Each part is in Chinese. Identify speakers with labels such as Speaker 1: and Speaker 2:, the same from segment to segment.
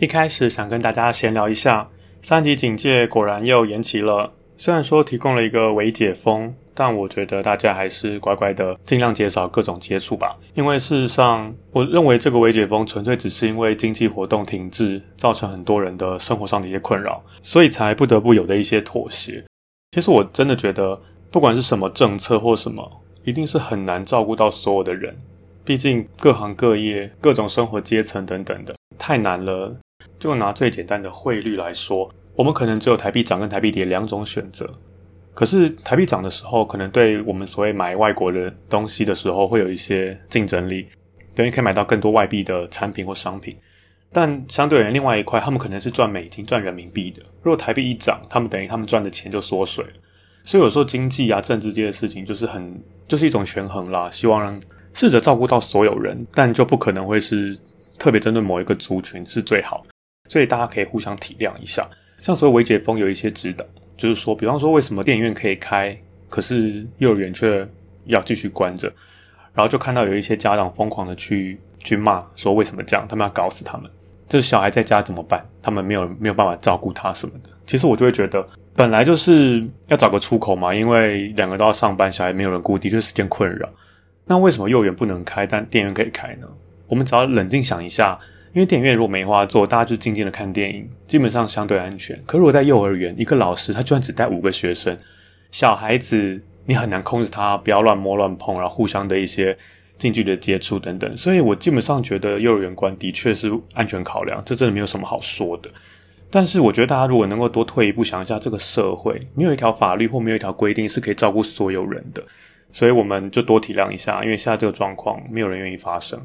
Speaker 1: 一开始想跟大家闲聊一下，三级警戒果然又延期了。虽然说提供了一个微解封，但我觉得大家还是乖乖的，尽量减少各种接触吧。因为事实上，我认为这个微解封纯粹只是因为经济活动停滞，造成很多人的生活上的一些困扰，所以才不得不有的一些妥协。其实我真的觉得，不管是什么政策或什么，一定是很难照顾到所有的人。毕竟各行各业、各种生活阶层等等的，太难了。就拿最简单的汇率来说，我们可能只有台币涨跟台币跌两种选择。可是台币涨的时候，可能对我们所谓买外国的东西的时候，会有一些竞争力，等于可以买到更多外币的产品或商品。但相对而言，另外一块，他们可能是赚美金、赚人民币的。如果台币一涨，他们等于他们赚的钱就缩水了。所以有时候经济啊、政治这些事情，就是很就是一种权衡啦。希望让试着照顾到所有人，但就不可能会是特别针对某一个族群是最好。所以大家可以互相体谅一下，像所谓维解封有一些指导，就是说，比方说为什么电影院可以开，可是幼儿园却要继续关着，然后就看到有一些家长疯狂的去去骂，说为什么这样，他们要搞死他们，就是小孩在家怎么办，他们没有没有办法照顾他什么的。其实我就会觉得，本来就是要找个出口嘛，因为两个都要上班，小孩没有人顾，的确是件困扰。那为什么幼儿园不能开，但电影院可以开呢？我们只要冷静想一下。因为电影院如果没话做，大家就静静的看电影，基本上相对安全。可如果在幼儿园，一个老师他居然只带五个学生，小孩子你很难控制他不要乱摸乱碰，然后互相的一些近距离的接触等等。所以我基本上觉得幼儿园关的确是安全考量，这真的没有什么好说的。但是我觉得大家如果能够多退一步想一下，这个社会没有一条法律或没有一条规定是可以照顾所有人的，所以我们就多体谅一下，因为现在这个状况没有人愿意发生。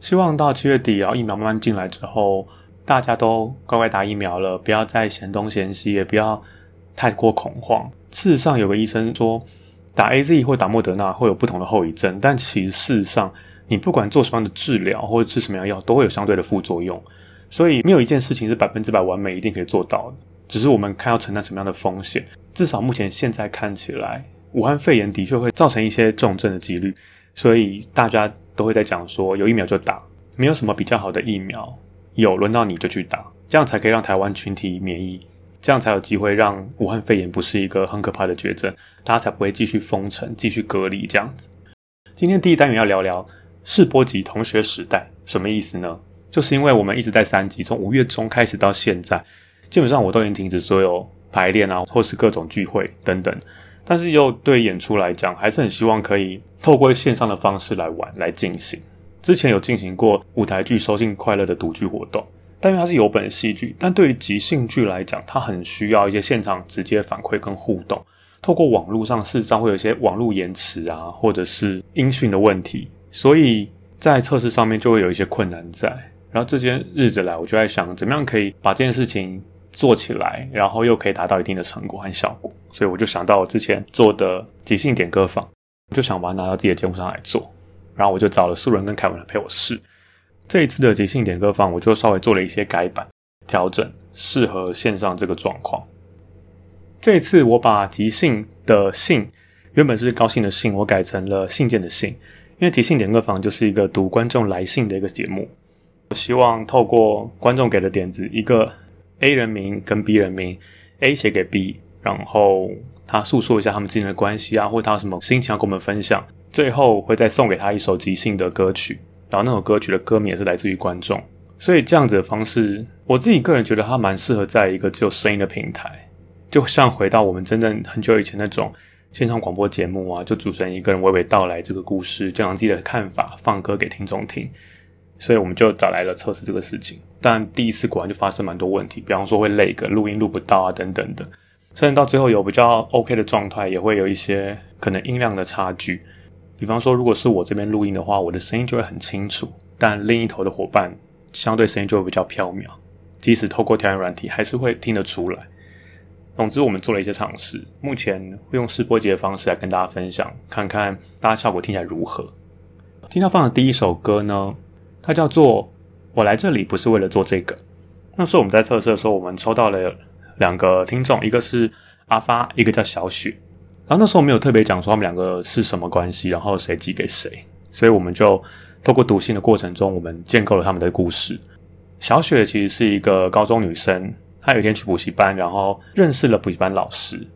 Speaker 1: 希望到七月底，然后疫苗慢慢进来之后，大家都乖乖打疫苗了，不要再嫌东嫌西，也不要太过恐慌。事实上，有个医生说，打 A Z 或打莫德纳会有不同的后遗症，但其实事实上，你不管做什么样的治疗或者吃什么样药，都会有相对的副作用。所以，没有一件事情是百分之百完美，一定可以做到的。只是我们看要承担什么样的风险。至少目前现在看起来，武汉肺炎的确会造成一些重症的几率，所以大家。都会在讲说有疫苗就打，没有什么比较好的疫苗，有轮到你就去打，这样才可以让台湾群体免疫，这样才有机会让武汉肺炎不是一个很可怕的绝症，大家才不会继续封城、继续隔离这样子。今天第一单元要聊聊试播集同学时代什么意思呢？就是因为我们一直在三级，从五月中开始到现在，基本上我都已经停止所有排练啊，或是各种聚会等等。但是又对演出来讲，还是很希望可以透过线上的方式来玩来进行。之前有进行过舞台剧收信快乐的读剧活动，但因为它是有本戏剧，但对于即兴剧来讲，它很需要一些现场直接反馈跟互动。透过网络上，事实上会有一些网络延迟啊，或者是音讯的问题，所以在测试上面就会有一些困难在。然后这些日子来，我就在想，怎么样可以把这件事情做起来，然后又可以达到一定的成果和效果。所以我就想到我之前做的即兴点歌坊，就想把它拿到自己的节目上来做。然后我就找了素人跟凯文来陪我试。这一次的即兴点歌房，我就稍微做了一些改版调整，适合线上这个状况。这一次我把即兴的信原本是高兴的兴，我改成了信件的信，因为即兴点歌房就是一个读观众来信的一个节目。我希望透过观众给的点子，一个 A 人名跟 B 人名，A 写给 B，然后他诉说一下他们之间的关系啊，或他有什么心情要跟我们分享，最后会再送给他一首即兴的歌曲，然后那首歌曲的歌名也是来自于观众，所以这样子的方式，我自己个人觉得它蛮适合在一个只有声音的平台，就像回到我们真正很久以前那种现场广播节目啊，就主持人一个人娓娓道来这个故事，讲讲自己的看法，放歌给听众听。所以我们就找来了测试这个事情，但第一次果然就发生蛮多问题，比方说会累个录音录不到啊等等的，甚至到最后有比较 OK 的状态，也会有一些可能音量的差距。比方说，如果是我这边录音的话，我的声音就会很清楚，但另一头的伙伴相对声音就会比较飘渺，即使透过调音软体还是会听得出来。总之，我们做了一些尝试，目前会用试播集的方式来跟大家分享，看看大家效果听起来如何。今天放的第一首歌呢？它叫做“我来这里不是为了做这个”。那时候我们在测试的时候，我们抽到了两个听众，一个是阿发，一个叫小雪。然后那时候没有特别讲说他们两个是什么关系，然后谁寄给谁，所以我们就透过读信的过程中，我们建构了他们的故事。小雪其实是一个高中女生，她有一天去补习班，然后认识了补习班老师。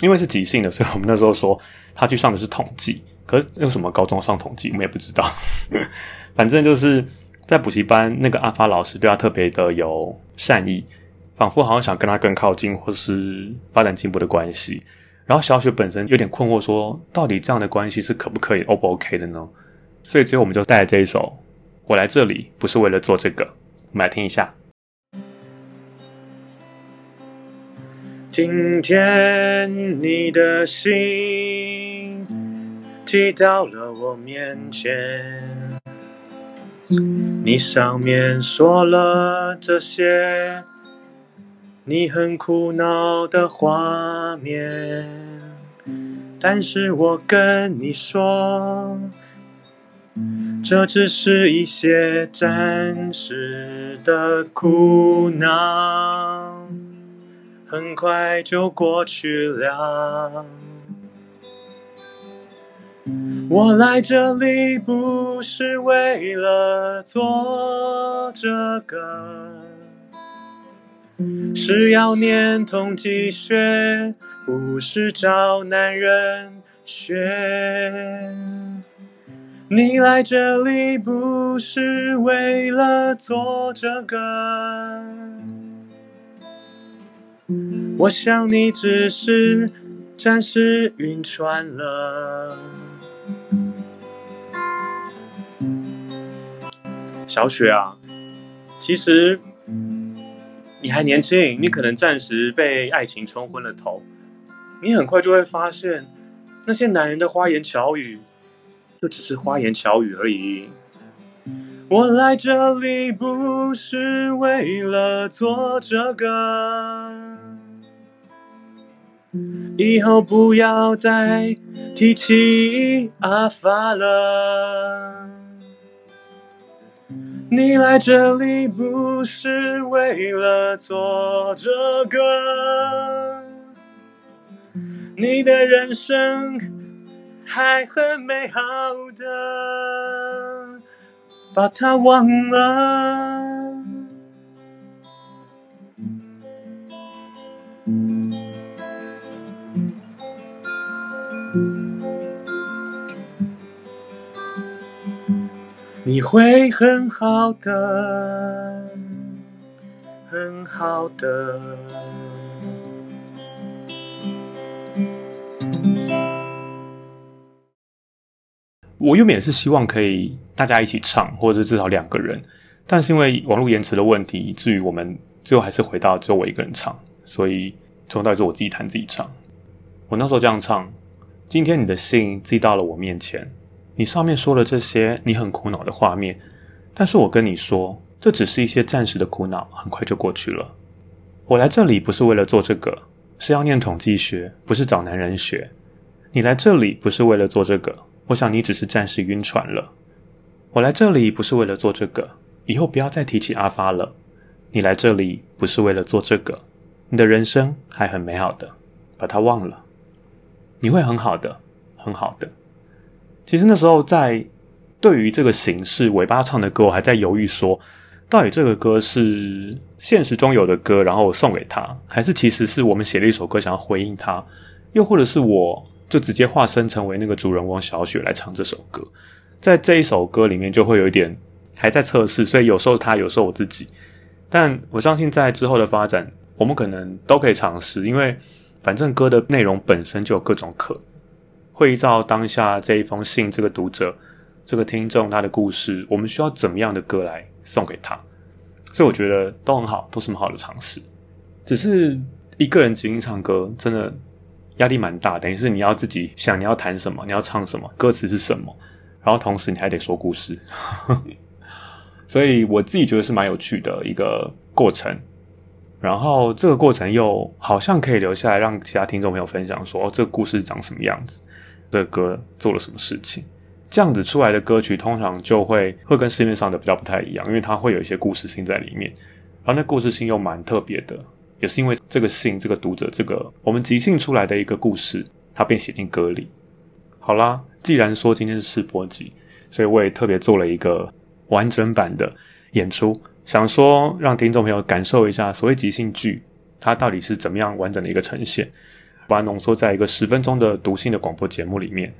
Speaker 1: 因为是即兴的，所以我们那时候说她去上的是统计。可是为什么高中上统计，我们也不知道。反正就是在补习班，那个阿发老师对她特别的有善意，仿佛好像想跟他更靠近，或是发展进步的关系。然后小雪本身有点困惑，说到底这样的关系是可不可以，O 不 OK 的呢？所以最后我们就带来这一首。我来这里不是为了做这个，我们来听一下。
Speaker 2: 今天你的心寄到了我面前。你上面说了这些，你很苦恼的画面，但是我跟你说，这只是一些暂时的苦恼，很快就过去了。我来这里不是为了做这个，是要念统计学，不是找男人学。你来这里不是为了做这个，我想你只是暂时晕船了。小雪啊，其实你还年轻，你可能暂时被爱情冲昏了头，你很快就会发现，那些男人的花言巧语，就只是花言巧语而已。我来这里不是为了做这个，以后不要再提起阿发了。你来这里不是为了做这个，你的人生还很美好的，把它忘了。你会很好的，很好的。
Speaker 1: 我原本也是希望可以大家一起唱，或者至少两个人，但是因为网络延迟的问题，以至于我们最后还是回到只有我一个人唱，所以从头到尾是我自己弹自己唱。我那时候这样唱：今天你的信寄到了我面前。你上面说了这些你很苦恼的画面，但是我跟你说，这只是一些暂时的苦恼，很快就过去了。我来这里不是为了做这个，是要念统计学，不是找男人学。你来这里不是为了做这个，我想你只是暂时晕船了。我来这里不是为了做这个，以后不要再提起阿发了。你来这里不是为了做这个，你的人生还很美好的，把它忘了，你会很好的，很好的。其实那时候在对于这个形式，尾巴唱的歌，我还在犹豫说，到底这个歌是现实中有的歌，然后我送给他，还是其实是我们写了一首歌想要回应他，又或者是我就直接化身成为那个主人翁小雪来唱这首歌，在这一首歌里面就会有一点还在测试，所以有时候他，有时候我自己。但我相信，在之后的发展，我们可能都可以尝试，因为反正歌的内容本身就有各种可能，会依照当下这一封信、这个读者、这个听众他的故事，我们需要怎么样的歌来送给他，所以我觉得都很好，都是很好的尝试。只是一个人即兴唱歌，真的压力蛮大，等于是你要自己想你要弹什么，你要唱什么，歌词是什么，然后同时你还得说故事。所以我自己觉得是蛮有趣的一个过程，然后这个过程又好像可以留下来让其他听众朋友分享，说这个故事长什么样子，这歌做了什么事情，这样子出来的歌曲通常就会会跟市面上的比较不太一样，因为它会有一些故事性在里面，然后那故事性又蛮特别的，也是因为这个信这个读者这个我们即兴出来的一个故事，它便写进歌里。好啦，既然说今天是试播集，所以我也特别做了一个。完整版的演出，想说让听众朋友感受一下所谓即兴剧，它到底是怎么样完整的一个呈现，把它浓缩在一个十分钟的读性的广播节目里面。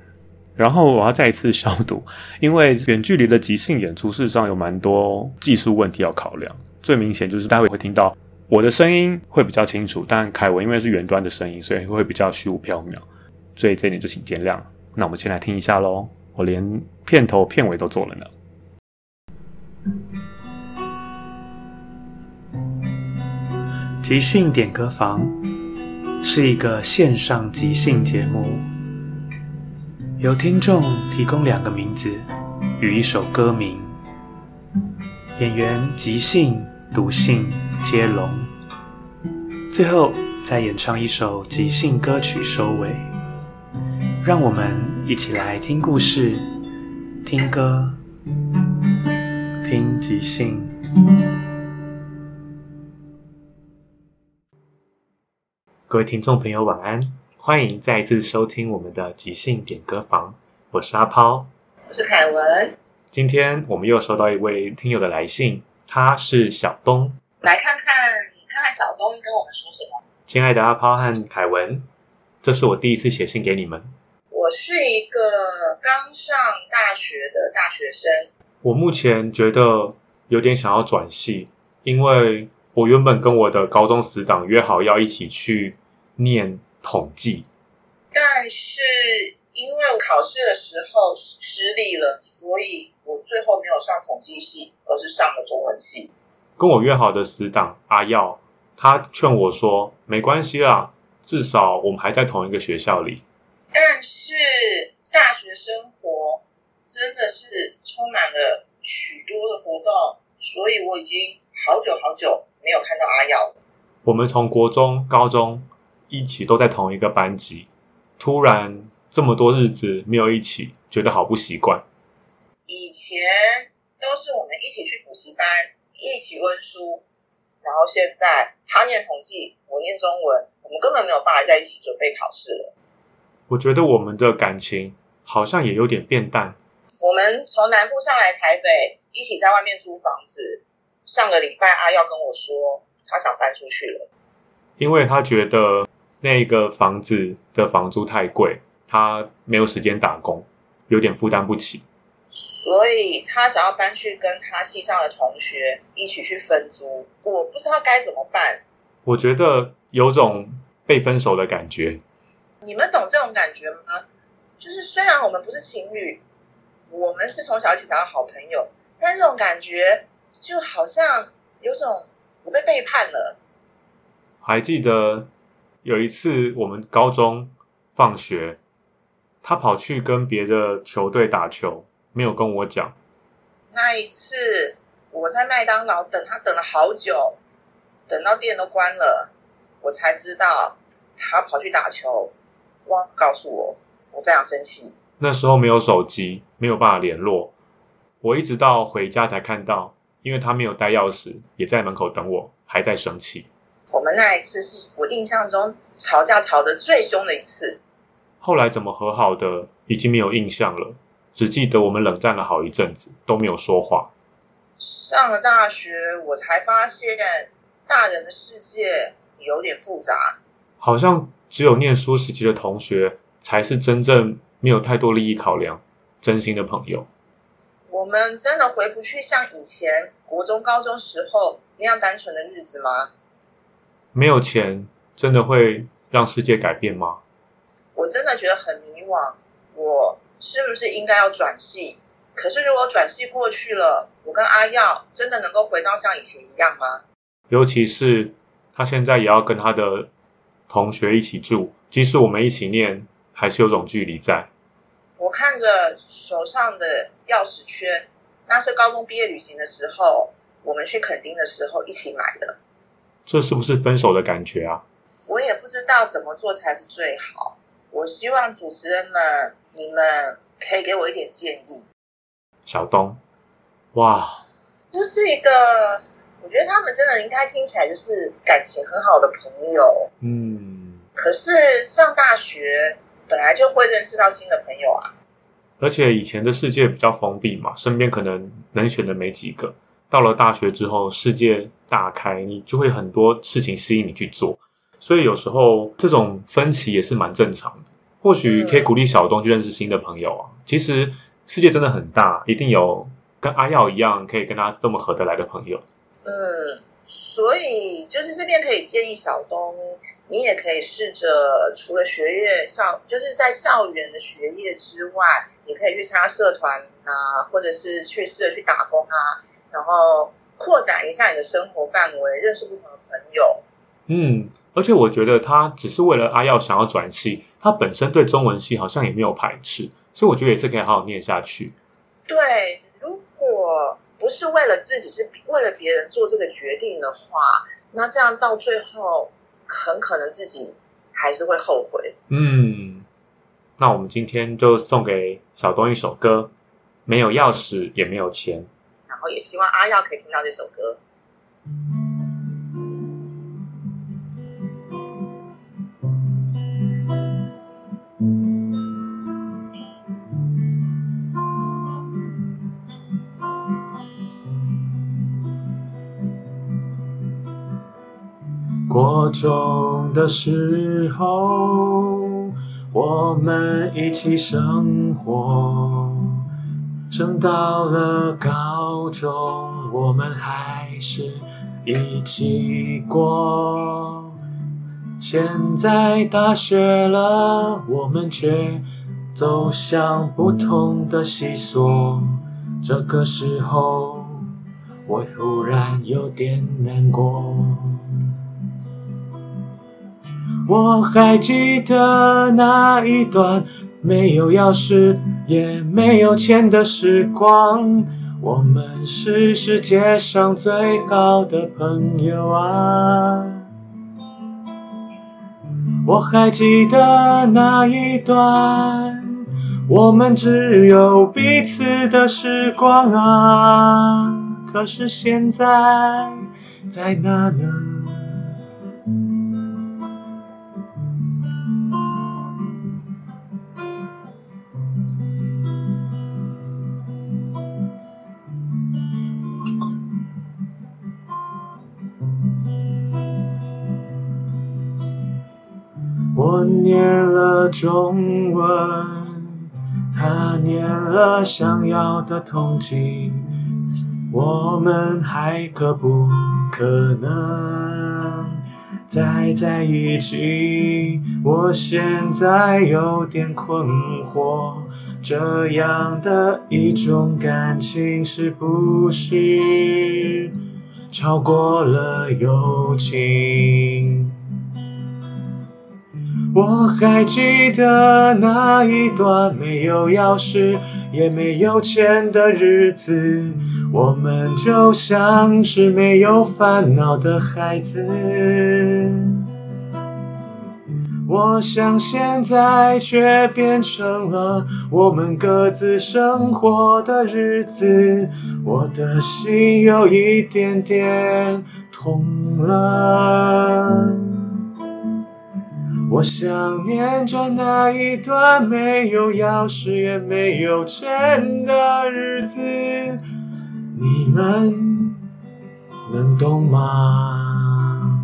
Speaker 1: 然后我要再一次消毒，因为远距离的即兴演出，事实上有蛮多技术问题要考量。最明显就是待会会听到我的声音会比较清楚，但凯文因为是远端的声音，所以会比较虚无缥缈，所以这一点就请见谅。那我们先来听一下喽，我连片头片尾都做了呢。
Speaker 2: 即兴点歌房是一个线上即兴节目，由听众提供两个名字与一首歌名，演员即兴、读性接龙，最后再演唱一首即兴歌曲收尾。让我们一起来听故事、听歌。听即兴，
Speaker 1: 各位听众朋友晚安，欢迎再一次收听我们的即兴点歌房，我是阿抛，
Speaker 3: 我是凯文。
Speaker 1: 今天我们又收到一位听友的来信，他是小东，
Speaker 3: 来看看看看小东跟我们说什么。
Speaker 1: 亲爱的阿抛和凯文，这是我第一次写信给你们。
Speaker 3: 我是一个刚上大学的大学生。
Speaker 1: 我目前觉得有点想要转系，因为我原本跟我的高中死党约好要一起去念统计，
Speaker 3: 但是因为我考试的时候失利了，所以我最后没有上统计系，而是上了中文系。
Speaker 1: 跟我约好的死党阿耀，他劝我说：“没关系啦，至少我们还在同一个学校里。”
Speaker 3: 但是大学生活。真的是充满了许多的活动，所以我已经好久好久没有看到阿耀了。
Speaker 1: 我们从国中、高中一起都在同一个班级，突然这么多日子没有一起，觉得好不习惯。
Speaker 3: 以前都是我们一起去补习班，一起温书，然后现在他念统计，我念中文，我们根本没有办法在一起准备考试了。
Speaker 1: 我觉得我们的感情好像也有点变淡。
Speaker 3: 我们从南部上来台北，一起在外面租房子。上个礼拜阿耀跟我说，他想搬出去了，
Speaker 1: 因为他觉得那个房子的房租太贵，他没有时间打工，有点负担不起，
Speaker 3: 所以他想要搬去跟他系上的同学一起去分租。我不知道该怎么办。
Speaker 1: 我觉得有种被分手的感觉。
Speaker 3: 你们懂这种感觉吗？就是虽然我们不是情侣。我们是从小一起长的好朋友，但这种感觉就好像有种我被背叛了。
Speaker 1: 还记得有一次我们高中放学，他跑去跟别的球队打球，没有跟我讲。
Speaker 3: 那一次我在麦当劳等他等了好久，等到店都关了，我才知道他跑去打球，忘告诉我，我非常生气。
Speaker 1: 那时候没有手机，没有办法联络，我一直到回家才看到，因为他没有带钥匙，也在门口等我，还在生气。
Speaker 3: 我们那一次是我印象中吵架吵得最凶的一次。
Speaker 1: 后来怎么和好的，已经没有印象了，只记得我们冷战了好一阵子，都没有说话。
Speaker 3: 上了大学，我才发现大人的世界有点复杂。
Speaker 1: 好像只有念书时期的同学，才是真正没有太多利益考量、真心的朋友。
Speaker 3: 我们真的回不去像以前国中、高中时候那样单纯的日子吗？
Speaker 1: 没有钱，真的会让世界改变吗？
Speaker 3: 我真的觉得很迷惘，我是不是应该要转系？可是如果转系过去了，我跟阿耀真的能够回到像以前一样吗？
Speaker 1: 尤其是他现在也要跟他的同学一起住，即使我们一起念，还是有种距离在。
Speaker 3: 我看着手上的钥匙圈，那是高中毕业旅行的时候，我们去垦丁的时候一起买的。
Speaker 1: 这是不是分手的感觉啊？
Speaker 3: 我也不知道怎么做才是最好。我希望主持人们，你们可以给我一点建议。
Speaker 1: 小东，哇，
Speaker 3: 这是一个，我觉得他们真的应该听起来就是感情很好的朋友。
Speaker 1: 嗯，
Speaker 3: 可是上大学本来就会认识到新的朋友啊。
Speaker 1: 而且以前的世界比较封闭嘛，身边可能能选的没几个。到了大学之后，世界大开，你就会很多事情吸引你去做。所以有时候这种分歧也是蛮正常的，或许可以鼓励小东去认识新的朋友啊。其实世界真的很大，一定有跟阿耀一样可以跟他这么合得来的朋友。
Speaker 3: 嗯，所以就是这边可以建议小东，你也可以试着除了学业校，就是在校园的学业之外，你可以去参加社团啊，或者是去试着去打工啊，然后扩展一下你的生活范围，认识不同的朋友。
Speaker 1: 嗯。而且我觉得他只是为了阿耀想要转系，他本身对中文系好像也没有排斥，所以我觉得也是可以好好念下去。
Speaker 3: 对，如果不是为了自己，是为了别人做这个决定的话，那这样到最后很可能自己还是会后悔。
Speaker 1: 嗯，那我们今天就送给小东一首歌，没有钥匙也没有钱，
Speaker 3: 然后也希望阿耀可以听到这首歌。
Speaker 2: 国中的时候，我们一起生活。升到了高中，我们还是一起过。现在大学了，我们却走向不同的系所。这个时候，我忽然有点难过。我还记得那一段没有钥匙也没有钱的时光，我们是世界上最好的朋友啊！我还记得那一段我们只有彼此的时光啊！可是现在在哪呢？念了中文，他念了想要的统计，我们还可不可能再在一起？我现在有点困惑，这样的一种感情是不是超过了友情？我还记得那一段没有钥匙也没有钱的日子，我们就像是没有烦恼的孩子。我想现在却变成了我们各自生活的日子，我的心有一点点痛了。我想念着那一段没有钥匙也没有钱的日子，你们能懂吗？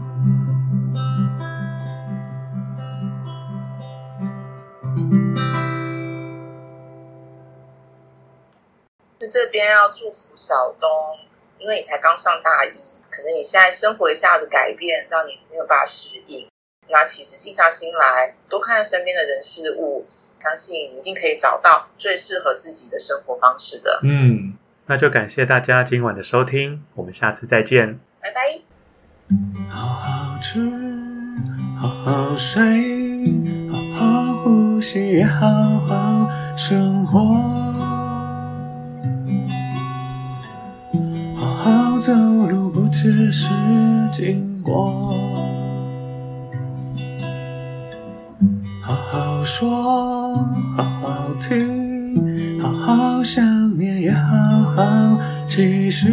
Speaker 3: 是这边要祝福小东，因为你才刚上大一，可能你现在生活一下子改变，让你没有办法适应。那其实静下心来，多看看身边的人事物，相信你一定可以找到最适合自己的生活方式的。
Speaker 1: 嗯，那就感谢大家今晚的收听，我们下次再见，
Speaker 3: 拜拜。
Speaker 2: 好好吃，好好睡，好好呼吸，也好好生活。好好走路，不只是经过。要好好继续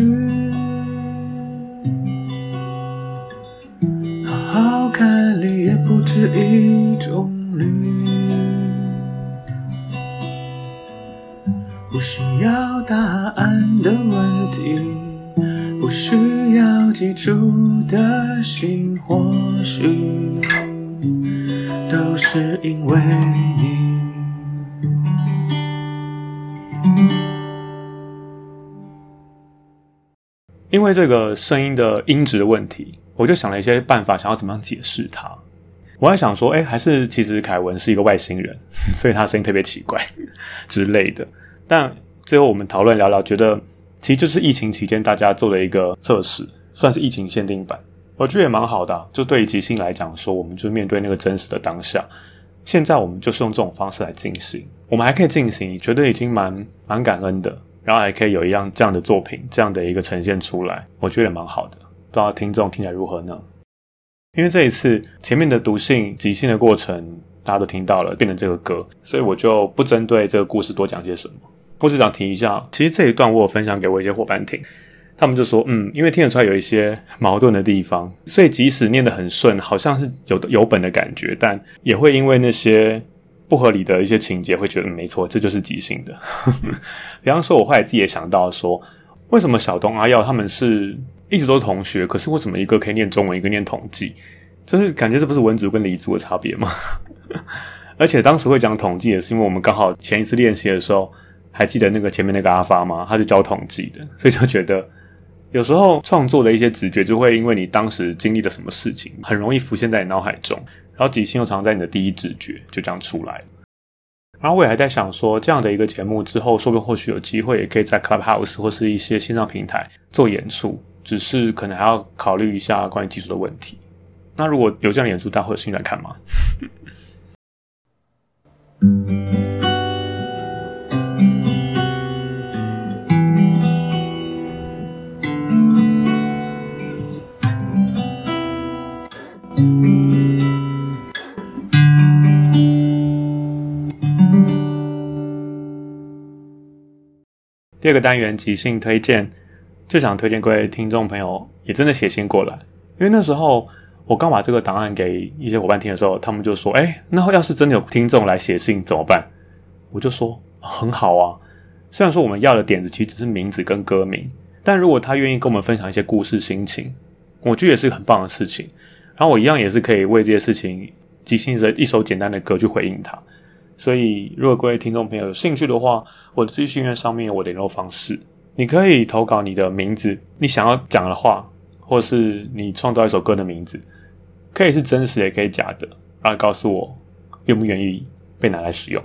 Speaker 2: 因为
Speaker 1: 这个声音的音质的问题，我就想了一些办法，想要怎么样解释它。我还想说，哎，还是其实凯文是一个外星人，所以他声音特别奇怪 之类的。但最后我们讨论聊聊，觉得其实就是疫情期间大家做的一个测试，算是疫情限定版。我觉得也蛮好的、就对于即兴来讲说，我们就面对那个真实的当下。现在我们就是用这种方式来进行，我们还可以进行，觉得已经蛮蛮感恩的，然后还可以有一样这样的作品，这样的一个呈现出来，我觉得也蛮好的。不知道听众听起来如何呢？因为这一次前面的读信即兴的过程，大家都听到了，变成这个歌，所以我就不针对这个故事多讲些什么。我只想提一下，其实这一段我有分享给我一些伙伴听。他们就说，嗯，因为听得出来有一些矛盾的地方，所以即使念得很顺，好像是有有本的感觉，但也会因为那些不合理的一些情节，会觉得没错，这就是即兴的。比方说，我后来自己也想到说，为什么小东阿耀他们是一直都是同学，可是为什么一个可以念中文，一个念统计？就是感觉这不是文组跟理组的差别吗？而且当时会讲统计，也是因为我们刚好前一次练习的时候，还记得那个前面那个阿发吗？他是教统计的，所以就觉得。有时候创作的一些直觉，就会因为你当时经历了什么事情，很容易浮现在你脑海中，然后即兴又常在你的第一直觉，就这样出来。然后我也还在想说，这样的一个节目之后，说不定或许有机会也可以在 Clubhouse 或是一些线上平台做演出，只是可能还要考虑一下关于技术的问题。那如果有这样的演出，大家会有兴趣来看吗？第二个单元即兴推荐，就想推荐各位听众朋友也真的写信过来，因为那时候我刚把这个档案给一些伙伴听的时候，他们就说：“哎，那要是真的有听众来写信怎么办？”我就说：“很好啊，虽然说我们要的点子其实只是名字跟歌名，但如果他愿意跟我们分享一些故事心情，我觉得也是很棒的事情。然后我一样也是可以为这些事情即兴着一首简单的歌去回应他。”所以，如果各位听众朋友有兴趣的话，我的资讯页上面有我的联络方式，你可以投稿你的名字，你想要讲的话，或是你创造一首歌的名字，可以是真实也可以假的，然后告诉我愿不愿意被拿来使用。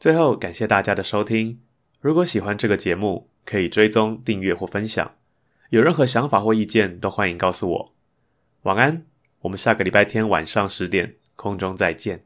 Speaker 1: 最后，感谢大家的收听。如果喜欢这个节目，可以追踪、订阅或分享。有任何想法或意见，都欢迎告诉我。晚安，我们下个礼拜天晚上十点空中再见。